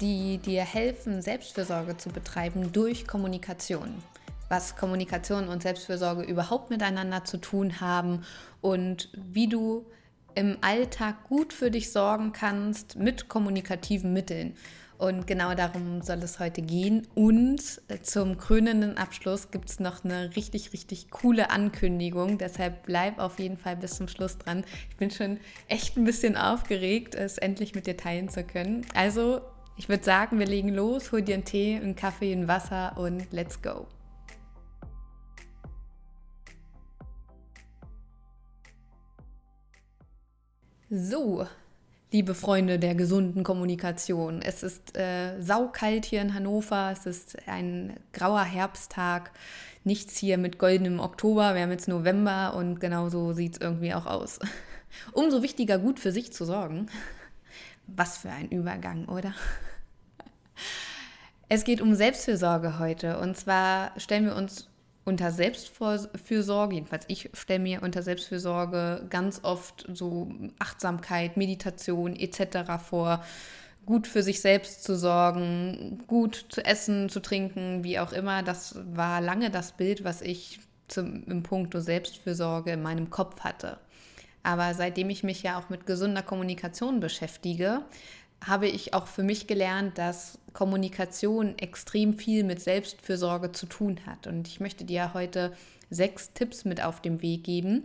die dir helfen, Selbstfürsorge zu betreiben durch Kommunikation. Was Kommunikation und Selbstfürsorge überhaupt miteinander zu tun haben und wie du im Alltag gut für dich sorgen kannst mit kommunikativen Mitteln. Und genau darum soll es heute gehen. Und zum krönenden Abschluss gibt es noch eine richtig, richtig coole Ankündigung. Deshalb bleib auf jeden Fall bis zum Schluss dran. Ich bin schon echt ein bisschen aufgeregt, es endlich mit dir teilen zu können. Also ich würde sagen, wir legen los, hol dir einen Tee, einen Kaffee, ein Wasser und let's go. So, liebe Freunde der gesunden Kommunikation. Es ist äh, saukalt hier in Hannover, es ist ein grauer Herbsttag, nichts hier mit goldenem Oktober, wir haben jetzt November und genau so sieht es irgendwie auch aus. Umso wichtiger, gut für sich zu sorgen. Was für ein Übergang, oder? Es geht um Selbstfürsorge heute. Und zwar stellen wir uns unter Selbstfürsorge, jedenfalls ich stelle mir unter Selbstfürsorge ganz oft so Achtsamkeit, Meditation etc. vor, gut für sich selbst zu sorgen, gut zu essen, zu trinken, wie auch immer. Das war lange das Bild, was ich zum, im Punkto Selbstfürsorge in meinem Kopf hatte. Aber seitdem ich mich ja auch mit gesunder Kommunikation beschäftige, habe ich auch für mich gelernt, dass Kommunikation extrem viel mit Selbstfürsorge zu tun hat. Und ich möchte dir heute sechs Tipps mit auf den Weg geben,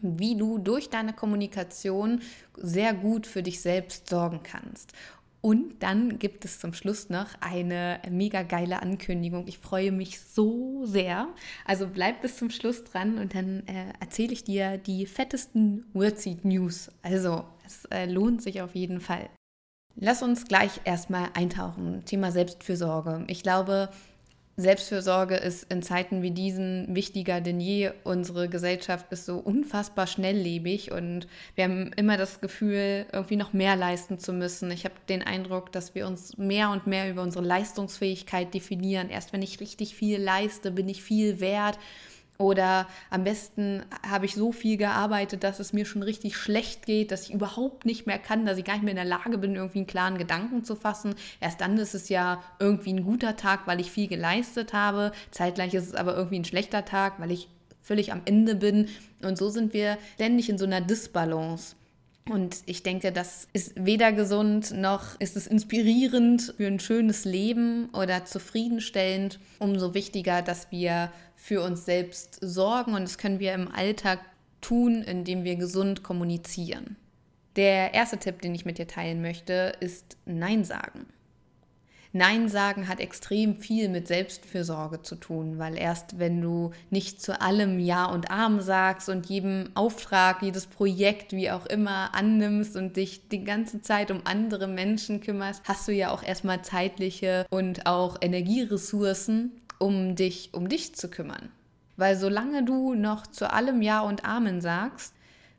wie du durch deine Kommunikation sehr gut für dich selbst sorgen kannst. Und dann gibt es zum Schluss noch eine mega geile Ankündigung. Ich freue mich so sehr. Also bleib bis zum Schluss dran und dann äh, erzähle ich dir die fettesten Wordseed News. Also es äh, lohnt sich auf jeden Fall. Lass uns gleich erstmal eintauchen. Thema Selbstfürsorge. Ich glaube, Selbstfürsorge ist in Zeiten wie diesen wichtiger denn je. Unsere Gesellschaft ist so unfassbar schnelllebig und wir haben immer das Gefühl, irgendwie noch mehr leisten zu müssen. Ich habe den Eindruck, dass wir uns mehr und mehr über unsere Leistungsfähigkeit definieren. Erst wenn ich richtig viel leiste, bin ich viel wert. Oder am besten habe ich so viel gearbeitet, dass es mir schon richtig schlecht geht, dass ich überhaupt nicht mehr kann, dass ich gar nicht mehr in der Lage bin, irgendwie einen klaren Gedanken zu fassen. Erst dann ist es ja irgendwie ein guter Tag, weil ich viel geleistet habe. Zeitgleich ist es aber irgendwie ein schlechter Tag, weil ich völlig am Ende bin. Und so sind wir ständig in so einer Disbalance. Und ich denke, das ist weder gesund noch ist es inspirierend für ein schönes Leben oder zufriedenstellend. Umso wichtiger, dass wir für uns selbst sorgen und das können wir im Alltag tun, indem wir gesund kommunizieren. Der erste Tipp, den ich mit dir teilen möchte, ist Nein sagen. Nein sagen hat extrem viel mit Selbstfürsorge zu tun, weil erst wenn du nicht zu allem Ja und Arm sagst und jedem Auftrag, jedes Projekt, wie auch immer, annimmst und dich die ganze Zeit um andere Menschen kümmerst, hast du ja auch erstmal zeitliche und auch Energieressourcen, um dich um dich zu kümmern. Weil solange du noch zu allem Ja und Amen sagst,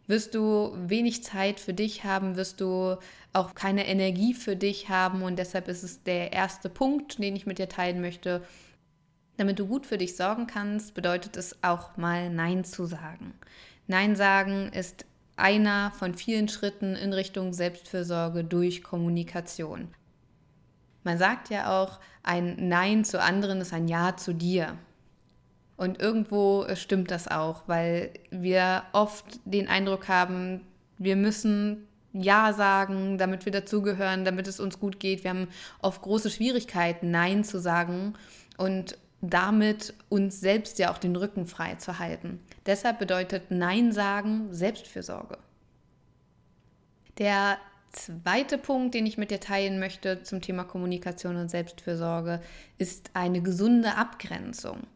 wirst du wenig Zeit für dich haben, wirst du auch keine Energie für dich haben und deshalb ist es der erste Punkt, den ich mit dir teilen möchte. Damit du gut für dich sorgen kannst, bedeutet es auch mal Nein zu sagen. Nein sagen ist einer von vielen Schritten in Richtung Selbstfürsorge durch Kommunikation. Man sagt ja auch, ein Nein zu anderen ist ein Ja zu dir. Und irgendwo äh, stimmt das auch, weil wir oft den Eindruck haben, wir müssen Ja sagen, damit wir dazugehören, damit es uns gut geht. Wir haben oft große Schwierigkeiten, Nein zu sagen und damit uns selbst ja auch den Rücken frei zu halten. Deshalb bedeutet Nein sagen Selbstfürsorge. Der zweite Punkt, den ich mit dir teilen möchte zum Thema Kommunikation und Selbstfürsorge, ist eine gesunde Abgrenzung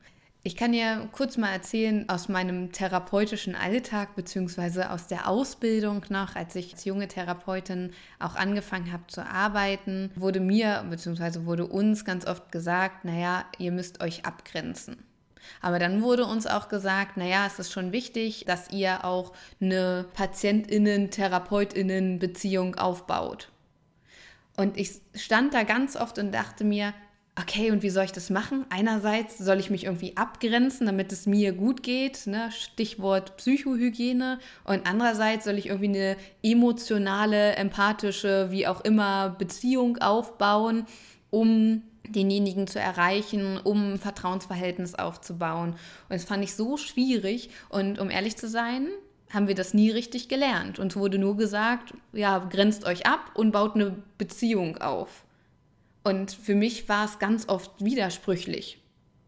Ich kann dir kurz mal erzählen aus meinem therapeutischen Alltag beziehungsweise aus der Ausbildung noch, als ich als junge Therapeutin auch angefangen habe zu arbeiten, wurde mir beziehungsweise wurde uns ganz oft gesagt, naja, ihr müsst euch abgrenzen. Aber dann wurde uns auch gesagt, naja, es ist schon wichtig, dass ihr auch eine Patientinnen-Therapeutinnen-Beziehung aufbaut. Und ich stand da ganz oft und dachte mir, okay, und wie soll ich das machen? Einerseits soll ich mich irgendwie abgrenzen, damit es mir gut geht, ne? Stichwort Psychohygiene. Und andererseits soll ich irgendwie eine emotionale, empathische, wie auch immer, Beziehung aufbauen, um denjenigen zu erreichen, um ein Vertrauensverhältnis aufzubauen. Und das fand ich so schwierig. Und um ehrlich zu sein, haben wir das nie richtig gelernt. Uns wurde nur gesagt, ja, grenzt euch ab und baut eine Beziehung auf. Und für mich war es ganz oft widersprüchlich.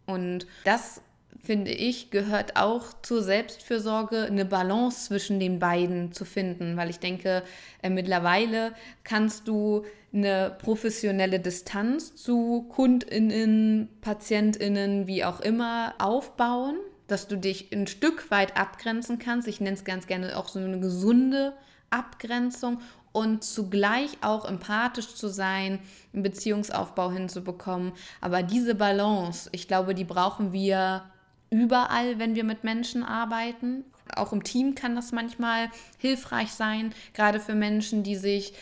Und das, finde ich, gehört auch zur Selbstfürsorge, eine Balance zwischen den beiden zu finden, weil ich denke, äh, mittlerweile kannst du eine professionelle Distanz zu Kundinnen, Patientinnen, wie auch immer, aufbauen, dass du dich ein Stück weit abgrenzen kannst. Ich nenne es ganz gerne auch so eine gesunde Abgrenzung und zugleich auch empathisch zu sein, einen Beziehungsaufbau hinzubekommen. Aber diese Balance, ich glaube, die brauchen wir überall, wenn wir mit Menschen arbeiten. Auch im Team kann das manchmal hilfreich sein, gerade für Menschen, die sich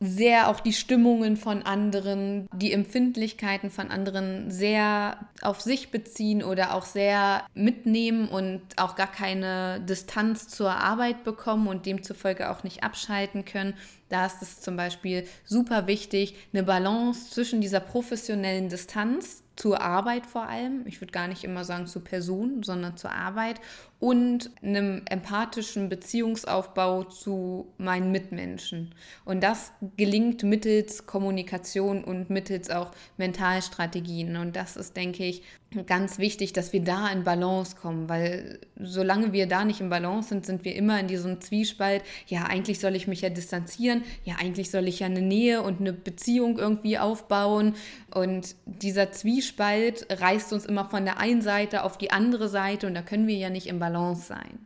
sehr auch die Stimmungen von anderen, die Empfindlichkeiten von anderen sehr auf sich beziehen oder auch sehr mitnehmen und auch gar keine Distanz zur Arbeit bekommen und demzufolge auch nicht abschalten können. Da ist es zum Beispiel super wichtig, eine Balance zwischen dieser professionellen Distanz zur Arbeit vor allem, ich würde gar nicht immer sagen zur Person, sondern zur Arbeit und einem empathischen Beziehungsaufbau zu meinen Mitmenschen. Und das gelingt mittels Kommunikation und mittels auch Mentalstrategien. Und das ist, denke ich, ganz wichtig, dass wir da in Balance kommen, weil solange wir da nicht in Balance sind, sind wir immer in diesem Zwiespalt, ja, eigentlich soll ich mich ja distanzieren, ja, eigentlich soll ich ja eine Nähe und eine Beziehung irgendwie aufbauen und dieser Zwiespalt reißt uns immer von der einen Seite auf die andere Seite und da können wir ja nicht in Balance sein.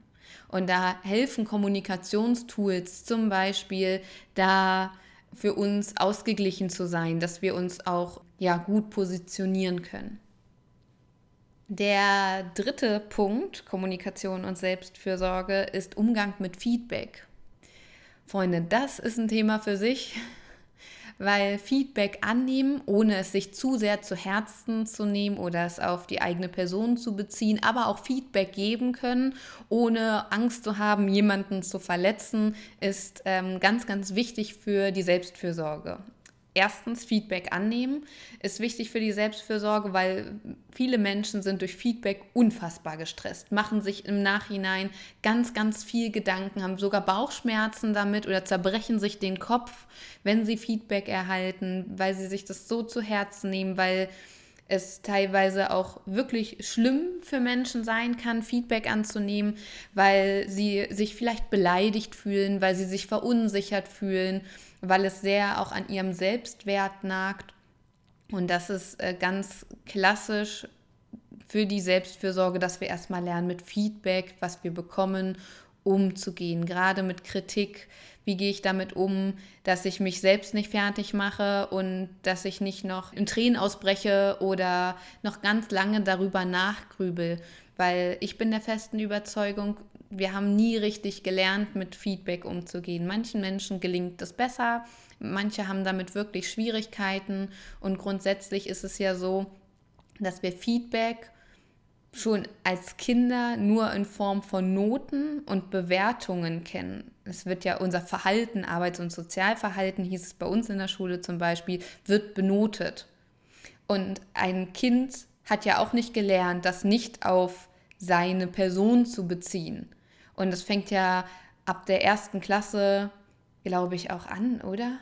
Und da helfen Kommunikationstools zum Beispiel, da für uns ausgeglichen zu sein, dass wir uns auch ja gut positionieren können. Der dritte Punkt, Kommunikation und Selbstfürsorge, ist Umgang mit Feedback. Freunde, das ist ein Thema für sich, weil Feedback annehmen, ohne es sich zu sehr zu Herzen zu nehmen oder es auf die eigene Person zu beziehen, aber auch Feedback geben können, ohne Angst zu haben, jemanden zu verletzen, ist ähm, ganz, ganz wichtig für die Selbstfürsorge erstens Feedback annehmen ist wichtig für die Selbstfürsorge, weil viele Menschen sind durch Feedback unfassbar gestresst, machen sich im Nachhinein ganz, ganz viel Gedanken, haben sogar Bauchschmerzen damit oder zerbrechen sich den Kopf, wenn sie Feedback erhalten, weil sie sich das so zu Herzen nehmen, weil es teilweise auch wirklich schlimm für Menschen sein kann, Feedback anzunehmen, weil sie sich vielleicht beleidigt fühlen, weil sie sich verunsichert fühlen weil es sehr auch an ihrem Selbstwert nagt. Und das ist äh, ganz klassisch für die Selbstfürsorge, dass wir erstmal lernen, mit Feedback, was wir bekommen, umzugehen. Gerade mit Kritik. Wie gehe ich damit um, dass ich mich selbst nicht fertig mache und dass ich nicht noch in Tränen ausbreche oder noch ganz lange darüber nachgrübel. Weil ich bin der festen Überzeugung, wir haben nie richtig gelernt, mit Feedback umzugehen. Manchen Menschen gelingt es besser, manche haben damit wirklich Schwierigkeiten und grundsätzlich ist es ja so, dass wir Feedback schon als Kinder nur in Form von Noten und Bewertungen kennen. Es wird ja unser Verhalten, Arbeits- und Sozialverhalten, hieß es bei uns in der Schule zum Beispiel, wird benotet. Und ein Kind hat ja auch nicht gelernt, das nicht auf seine Person zu beziehen. Und das fängt ja ab der ersten Klasse, glaube ich, auch an, oder?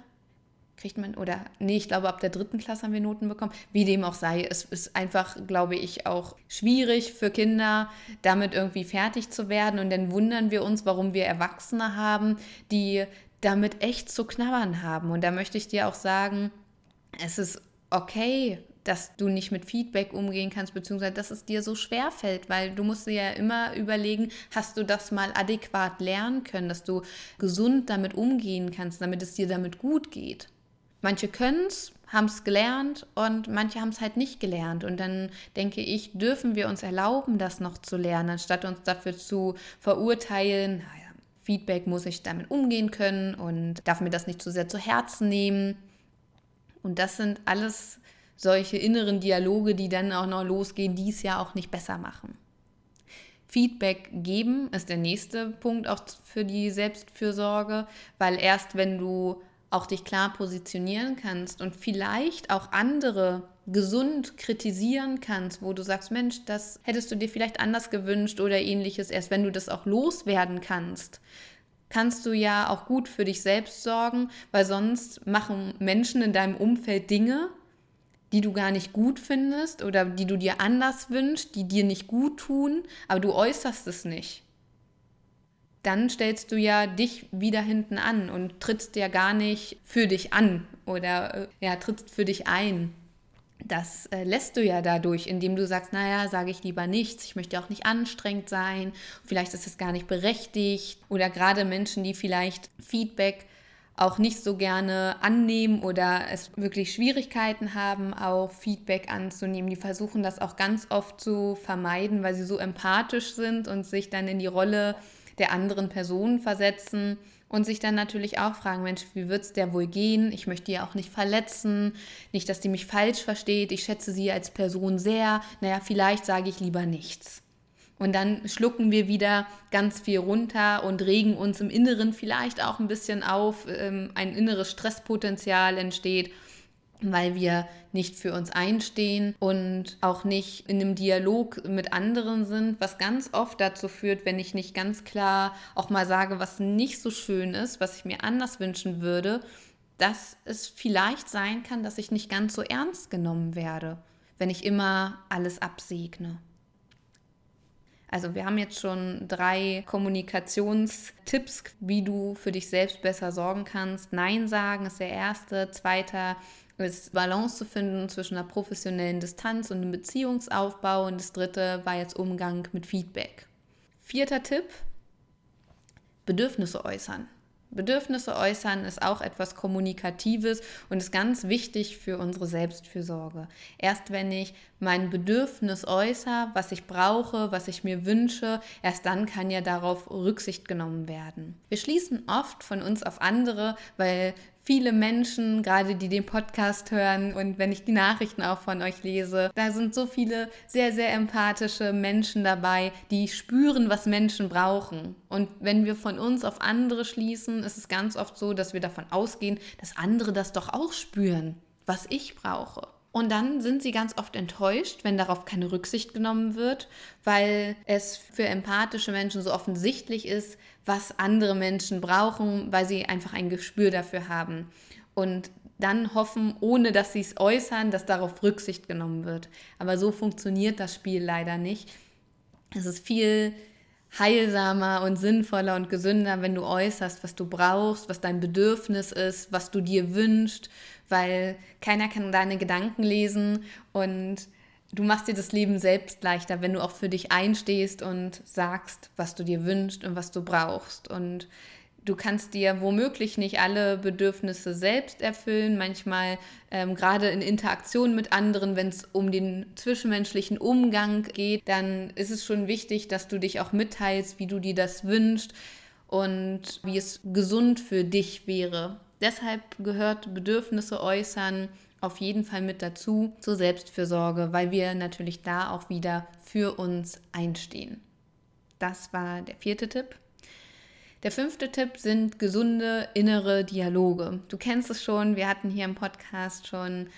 Kriegt man, oder, nee, ich glaube, ab der dritten Klasse haben wir Noten bekommen. Wie dem auch sei, es ist einfach, glaube ich, auch schwierig für Kinder, damit irgendwie fertig zu werden. Und dann wundern wir uns, warum wir Erwachsene haben, die damit echt zu knabbern haben. Und da möchte ich dir auch sagen, es ist okay, dass du nicht mit Feedback umgehen kannst, beziehungsweise dass es dir so schwer fällt, weil du musst dir ja immer überlegen, hast du das mal adäquat lernen können, dass du gesund damit umgehen kannst, damit es dir damit gut geht. Manche können es, haben es gelernt und manche haben es halt nicht gelernt. Und dann denke ich, dürfen wir uns erlauben, das noch zu lernen, anstatt uns dafür zu verurteilen, naja, Feedback muss ich damit umgehen können und darf mir das nicht zu sehr zu Herzen nehmen. Und das sind alles solche inneren Dialoge, die dann auch noch losgehen, die es ja auch nicht besser machen. Feedback geben ist der nächste Punkt auch für die Selbstfürsorge, weil erst wenn du auch dich klar positionieren kannst und vielleicht auch andere gesund kritisieren kannst, wo du sagst, Mensch, das hättest du dir vielleicht anders gewünscht oder ähnliches, erst wenn du das auch loswerden kannst, kannst du ja auch gut für dich selbst sorgen, weil sonst machen Menschen in deinem Umfeld Dinge, die du gar nicht gut findest oder die du dir anders wünschst, die dir nicht gut tun, aber du äußerst es nicht. Dann stellst du ja dich wieder hinten an und trittst ja gar nicht für dich an oder äh, ja, trittst für dich ein. Das äh, lässt du ja dadurch, indem du sagst, naja, sage ich lieber nichts, ich möchte auch nicht anstrengend sein, vielleicht ist es gar nicht berechtigt oder gerade Menschen, die vielleicht Feedback auch nicht so gerne annehmen oder es wirklich Schwierigkeiten haben, auch Feedback anzunehmen. Die versuchen das auch ganz oft zu vermeiden, weil sie so empathisch sind und sich dann in die Rolle der anderen Person versetzen und sich dann natürlich auch fragen, Mensch, wie wird es der wohl gehen? Ich möchte die auch nicht verletzen, nicht, dass die mich falsch versteht. Ich schätze sie als Person sehr. Naja, vielleicht sage ich lieber nichts. Und dann schlucken wir wieder ganz viel runter und regen uns im Inneren vielleicht auch ein bisschen auf. Ähm, ein inneres Stresspotenzial entsteht, weil wir nicht für uns einstehen und auch nicht in einem Dialog mit anderen sind, was ganz oft dazu führt, wenn ich nicht ganz klar auch mal sage, was nicht so schön ist, was ich mir anders wünschen würde, dass es vielleicht sein kann, dass ich nicht ganz so ernst genommen werde, wenn ich immer alles absegne. Also wir haben jetzt schon drei Kommunikationstipps, wie du für dich selbst besser sorgen kannst. Nein sagen ist der erste. Zweiter ist Balance zu finden zwischen einer professionellen Distanz und einem Beziehungsaufbau. Und das dritte war jetzt Umgang mit Feedback. Vierter Tipp, Bedürfnisse äußern. Bedürfnisse äußern ist auch etwas Kommunikatives und ist ganz wichtig für unsere Selbstfürsorge. Erst wenn ich mein Bedürfnis äußere, was ich brauche, was ich mir wünsche, erst dann kann ja darauf Rücksicht genommen werden. Wir schließen oft von uns auf andere, weil viele Menschen, gerade die den Podcast hören und wenn ich die Nachrichten auch von euch lese, da sind so viele sehr, sehr empathische Menschen dabei, die spüren, was Menschen brauchen. Und wenn wir von uns auf andere schließen, ist es ganz oft so, dass wir davon ausgehen, dass andere das doch auch spüren, was ich brauche. Und dann sind sie ganz oft enttäuscht, wenn darauf keine Rücksicht genommen wird, weil es für empathische Menschen so offensichtlich ist, was andere Menschen brauchen, weil sie einfach ein Gespür dafür haben. Und dann hoffen, ohne dass sie es äußern, dass darauf Rücksicht genommen wird. Aber so funktioniert das Spiel leider nicht. Es ist viel heilsamer und sinnvoller und gesünder, wenn du äußerst, was du brauchst, was dein Bedürfnis ist, was du dir wünschst, weil keiner kann deine Gedanken lesen und du machst dir das Leben selbst leichter, wenn du auch für dich einstehst und sagst, was du dir wünschst und was du brauchst. Und du kannst dir womöglich nicht alle Bedürfnisse selbst erfüllen. Manchmal, ähm, gerade in Interaktion mit anderen, wenn es um den zwischenmenschlichen Umgang geht, dann ist es schon wichtig, dass du dich auch mitteilst, wie du dir das wünschst und wie es gesund für dich wäre. Deshalb gehört Bedürfnisse äußern auf jeden Fall mit dazu zur Selbstfürsorge, weil wir natürlich da auch wieder für uns einstehen. Das war der vierte Tipp. Der fünfte Tipp sind gesunde innere Dialoge. Du kennst es schon, wir hatten hier im Podcast schon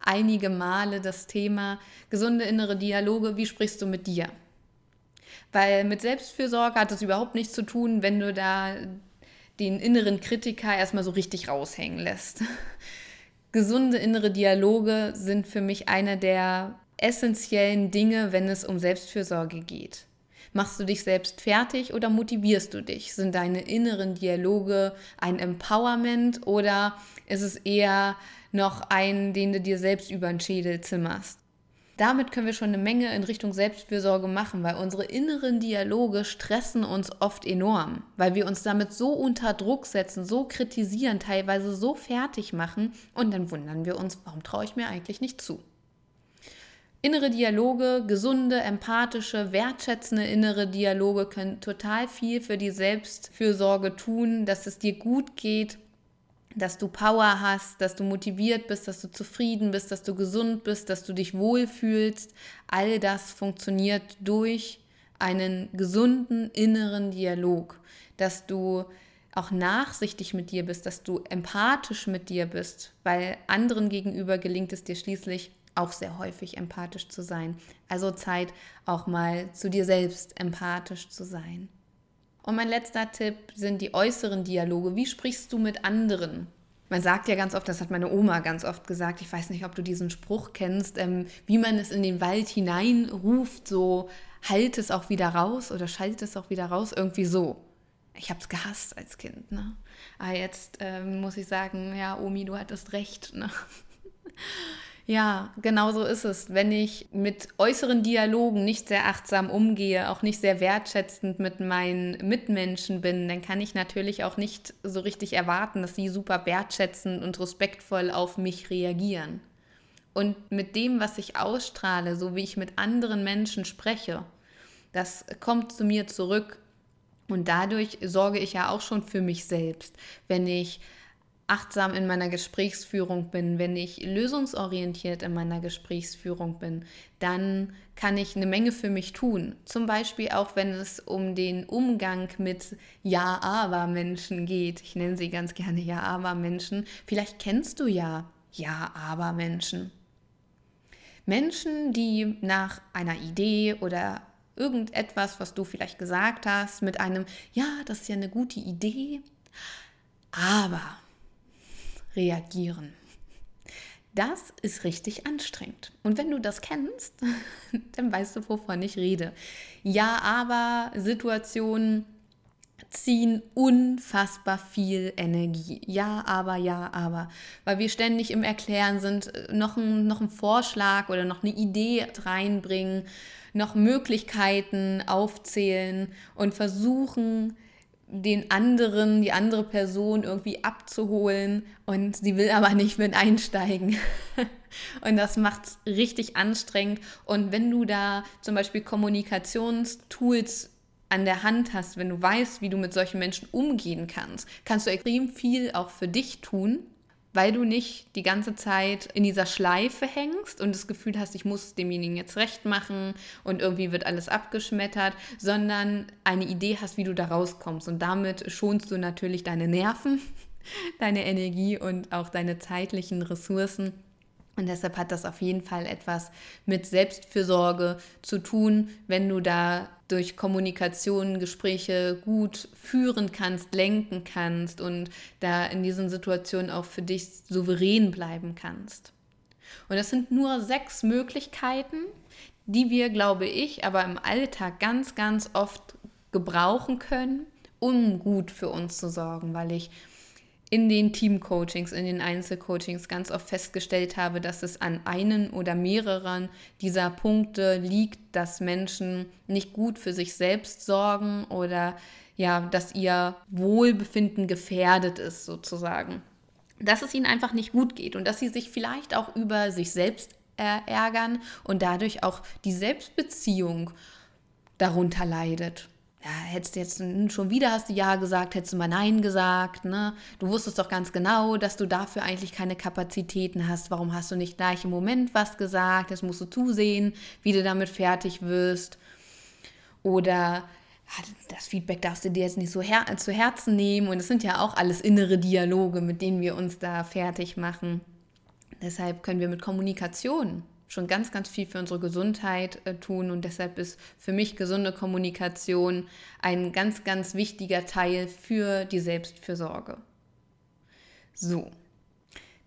einige Male das Thema gesunde innere Dialoge. Wie sprichst du mit dir? Weil mit Selbstfürsorge hat es überhaupt nichts zu tun, wenn du da den inneren Kritiker erstmal so richtig raushängen lässt. Gesunde innere Dialoge sind für mich einer der essentiellen Dinge, wenn es um Selbstfürsorge geht. Machst du dich selbst fertig oder motivierst du dich? Sind deine inneren Dialoge ein Empowerment oder ist es eher noch einen, den du dir selbst über den Schädel zimmerst. Damit können wir schon eine Menge in Richtung Selbstfürsorge machen, weil unsere inneren Dialoge stressen uns oft enorm, weil wir uns damit so unter Druck setzen, so kritisieren, teilweise so fertig machen und dann wundern wir uns, warum traue ich mir eigentlich nicht zu. Innere Dialoge, gesunde, empathische, wertschätzende innere Dialoge können total viel für die Selbstfürsorge tun, dass es dir gut geht, dass du Power hast, dass du motiviert bist, dass du zufrieden bist, dass du gesund bist, dass du dich wohlfühlst. All das funktioniert durch einen gesunden inneren Dialog, dass du auch nachsichtig mit dir bist, dass du empathisch mit dir bist, weil anderen gegenüber gelingt es dir schließlich auch sehr häufig empathisch zu sein. Also Zeit auch mal zu dir selbst empathisch zu sein. Und mein letzter Tipp sind die äußeren Dialoge. Wie sprichst du mit anderen? Man sagt ja ganz oft, das hat meine Oma ganz oft gesagt, ich weiß nicht, ob du diesen Spruch kennst, ähm, wie man es in den Wald hineinruft, so halt es auch wieder raus oder schalt es auch wieder raus, irgendwie so. Ich habe es gehasst als Kind. Ne? Aber jetzt ähm, muss ich sagen, ja, Omi, du hattest recht. Ne? Ja, genau so ist es. Wenn ich mit äußeren Dialogen nicht sehr achtsam umgehe, auch nicht sehr wertschätzend mit meinen Mitmenschen bin, dann kann ich natürlich auch nicht so richtig erwarten, dass sie super wertschätzend und respektvoll auf mich reagieren. Und mit dem, was ich ausstrahle, so wie ich mit anderen Menschen spreche, das kommt zu mir zurück. Und dadurch sorge ich ja auch schon für mich selbst. Wenn ich achtsam in meiner Gesprächsführung bin, wenn ich lösungsorientiert in meiner Gesprächsführung bin, dann kann ich eine Menge für mich tun. Zum Beispiel auch, wenn es um den Umgang mit Ja-Aber-Menschen geht. Ich nenne sie ganz gerne Ja-Aber-Menschen. Vielleicht kennst du ja Ja-Aber-Menschen. Menschen, die nach einer Idee oder irgendetwas, was du vielleicht gesagt hast, mit einem Ja, das ist ja eine gute Idee, aber reagieren. Das ist richtig anstrengend. Und wenn du das kennst, dann weißt du, wovon ich rede. Ja, aber Situationen ziehen unfassbar viel Energie. Ja, aber, ja, aber. Weil wir ständig im Erklären sind, äh, noch ein, noch Vorschlag oder noch eine Idee reinbringen, noch Möglichkeiten aufzählen und versuchen, den anderen, die andere Person irgendwie abzuholen und sie will aber nicht mit einsteigen. und das macht es richtig anstrengend. Und wenn du da zum Beispiel Kommunikationstools an der Hand hast, wenn du weißt, wie du mit solchen Menschen umgehen kannst, kannst du extrem viel auch für dich tun weil du nicht die ganze Zeit in dieser Schleife hängst und das Gefühl hast, ich muss demjenigen jetzt recht machen und irgendwie wird alles abgeschmettert, sondern eine Idee hast, wie du da rauskommst. Und damit schonst du natürlich deine Nerven, deine Energie und auch deine zeitlichen Ressourcen und deshalb hat das auf jeden Fall etwas mit Selbstfürsorge zu tun, wenn du da durch Kommunikation, Gespräche gut führen kannst, lenken kannst und da in diesen Situationen auch für dich souverän bleiben kannst. Und das sind nur sechs Möglichkeiten, die wir, glaube ich, aber im Alltag ganz, ganz oft gebrauchen können, um gut für uns zu sorgen, weil ich in den Teamcoachings, in den Einzelcoachings ganz oft festgestellt habe, dass es an einen oder mehreren dieser Punkte liegt, dass Menschen nicht gut für sich selbst sorgen oder ja, dass ihr Wohlbefinden gefährdet ist sozusagen. Dass es ihnen einfach nicht gut geht und dass sie sich vielleicht auch über sich selbst ärgern und dadurch auch die Selbstbeziehung darunter leidet ja, hättest du jetzt schon wieder hast du Ja gesagt, hättest du mal Nein gesagt, ne? Du wusstest doch ganz genau, dass du dafür eigentlich keine Kapazitäten hast. Warum hast du nicht gleich im Moment was gesagt? Jetzt musst du zusehen, wie du damit fertig wirst. Oder das Feedback darfst du dir jetzt nicht so her zu Herzen nehmen. Und es sind ja auch alles innere Dialoge, mit denen wir uns da fertig machen. Deshalb können wir mit Kommunikation schon ganz, ganz viel für unsere Gesundheit äh, tun. Und deshalb ist für mich gesunde Kommunikation ein ganz, ganz wichtiger Teil für die Selbstfürsorge. So,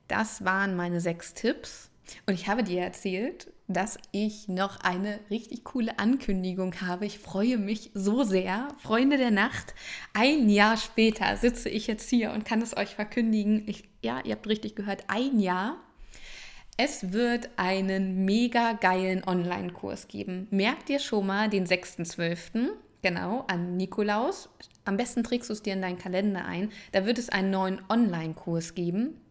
das waren meine sechs Tipps. Und ich habe dir erzählt, dass ich noch eine richtig coole Ankündigung habe. Ich freue mich so sehr. Freunde der Nacht, ein Jahr später sitze ich jetzt hier und kann es euch verkündigen. Ich, ja, ihr habt richtig gehört, ein Jahr. Es wird einen mega geilen Online-Kurs geben. Merkt ihr schon mal den 6.12. Genau, an Nikolaus. Am besten trägst du es dir in deinen Kalender ein. Da wird es einen neuen Online-Kurs geben.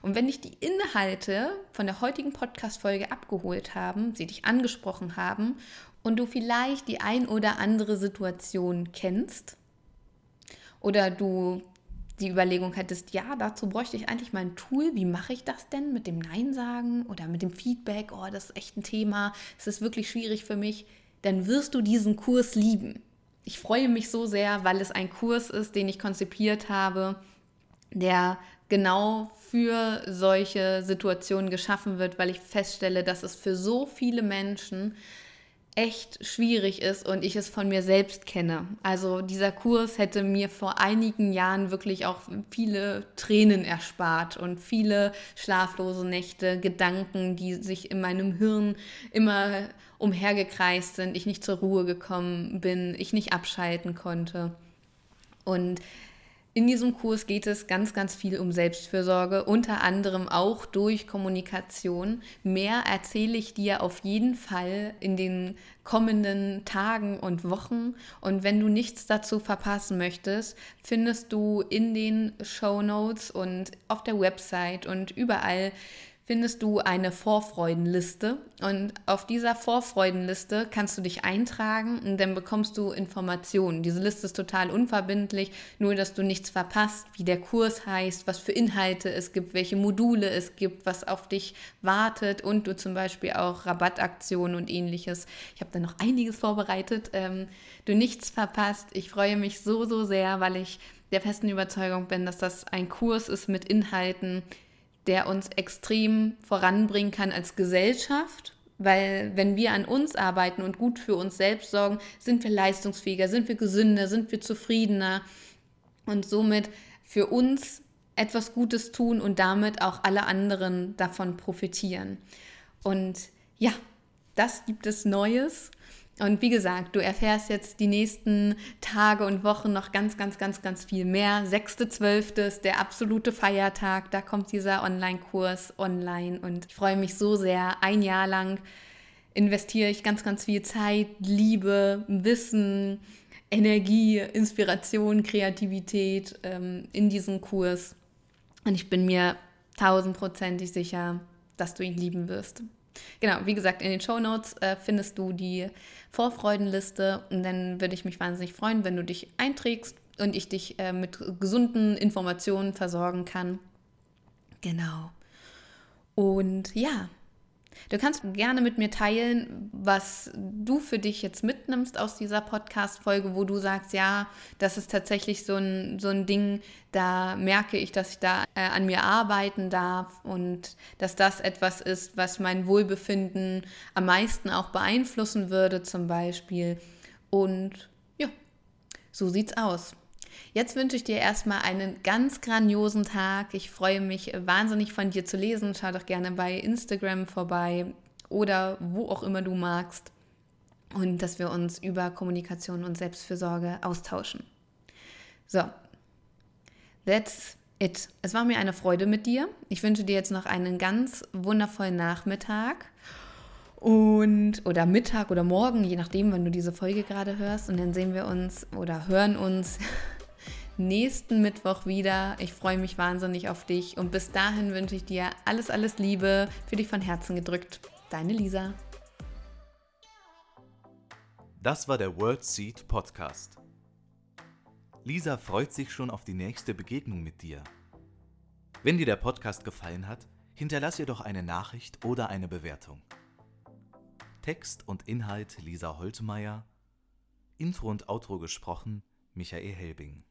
Und wenn dich die Inhalte von der heutigen Podcast-Folge abgeholt haben, sie dich angesprochen haben und du vielleicht die ein oder andere Situation kennst oder du die Überlegung hättest, ja, dazu bräuchte ich eigentlich mal ein Tool. Wie mache ich das denn mit dem Nein sagen oder mit dem Feedback? Oh, das ist echt ein Thema. Es ist wirklich schwierig für mich. Dann wirst du diesen Kurs lieben. Ich freue mich so sehr, weil es ein Kurs ist, den ich konzipiert habe, der genau für solche Situationen geschaffen wird, weil ich feststelle, dass es für so viele Menschen echt schwierig ist und ich es von mir selbst kenne. Also dieser Kurs hätte mir vor einigen Jahren wirklich auch viele Tränen erspart und viele schlaflose Nächte, Gedanken, die sich in meinem Hirn immer umhergekreist sind, ich nicht zur Ruhe gekommen bin, ich nicht abschalten konnte. Und in diesem Kurs geht es ganz, ganz viel um Selbstfürsorge, unter anderem auch durch Kommunikation. Mehr erzähle ich dir auf jeden Fall in den kommenden Tagen und Wochen. Und wenn du nichts dazu verpassen möchtest, findest du in den Show Notes und auf der Website und überall findest du eine Vorfreudenliste und auf dieser Vorfreudenliste kannst du dich eintragen und dann bekommst du Informationen. Diese Liste ist total unverbindlich, nur dass du nichts verpasst, wie der Kurs heißt, was für Inhalte es gibt, welche Module es gibt, was auf dich wartet und du zum Beispiel auch Rabattaktionen und ähnliches. Ich habe da noch einiges vorbereitet. Ähm, du nichts verpasst. Ich freue mich so, so sehr, weil ich der festen Überzeugung bin, dass das ein Kurs ist mit Inhalten, der uns extrem voranbringen kann als Gesellschaft. Weil wenn wir an uns arbeiten und gut für uns selbst sorgen, sind wir leistungsfähiger, sind wir gesünder, sind wir zufriedener und somit für uns etwas Gutes tun und damit auch alle anderen davon profitieren. Und ja, das gibt es Neues. Und wie gesagt, du erfährst jetzt die nächsten Tage und Wochen noch ganz, ganz, ganz, ganz viel mehr. 6.12. ist der absolute Feiertag. Da kommt dieser Online-Kurs online. Und ich freue mich so sehr. Ein Jahr lang investiere ich ganz, ganz viel Zeit, Liebe, Wissen, Energie, Inspiration, Kreativität ähm, in diesen Kurs. Und ich bin mir tausendprozentig sicher, dass du ihn lieben wirst. Genau, wie gesagt, in den Show Notes äh, findest du die Vorfreudenliste und dann würde ich mich wahnsinnig freuen, wenn du dich einträgst und ich dich äh, mit gesunden Informationen versorgen kann. Genau. Und ja, Du kannst gerne mit mir teilen, was du für dich jetzt mitnimmst aus dieser Podcast-Folge, wo du sagst, ja, das ist tatsächlich so ein, so ein Ding, da merke ich, dass ich da äh, an mir arbeiten darf und dass das etwas ist, was mein Wohlbefinden am meisten auch beeinflussen würde, zum Beispiel. Und ja, so sieht's aus. Jetzt wünsche ich dir erstmal einen ganz grandiosen Tag. Ich freue mich wahnsinnig von dir zu lesen. Schau doch gerne bei Instagram vorbei oder wo auch immer du magst. Und dass wir uns über Kommunikation und Selbstfürsorge austauschen. So, that's it. Es war mir eine Freude mit dir. Ich wünsche dir jetzt noch einen ganz wundervollen Nachmittag und oder Mittag oder Morgen, je nachdem, wann du diese Folge gerade hörst. Und dann sehen wir uns oder hören uns nächsten Mittwoch wieder. Ich freue mich wahnsinnig auf dich und bis dahin wünsche ich dir alles, alles Liebe, für dich von Herzen gedrückt. Deine Lisa. Das war der World Seed Podcast. Lisa freut sich schon auf die nächste Begegnung mit dir. Wenn dir der Podcast gefallen hat, hinterlass ihr doch eine Nachricht oder eine Bewertung. Text und Inhalt Lisa Holtmeier, Intro und Outro gesprochen Michael Helbing.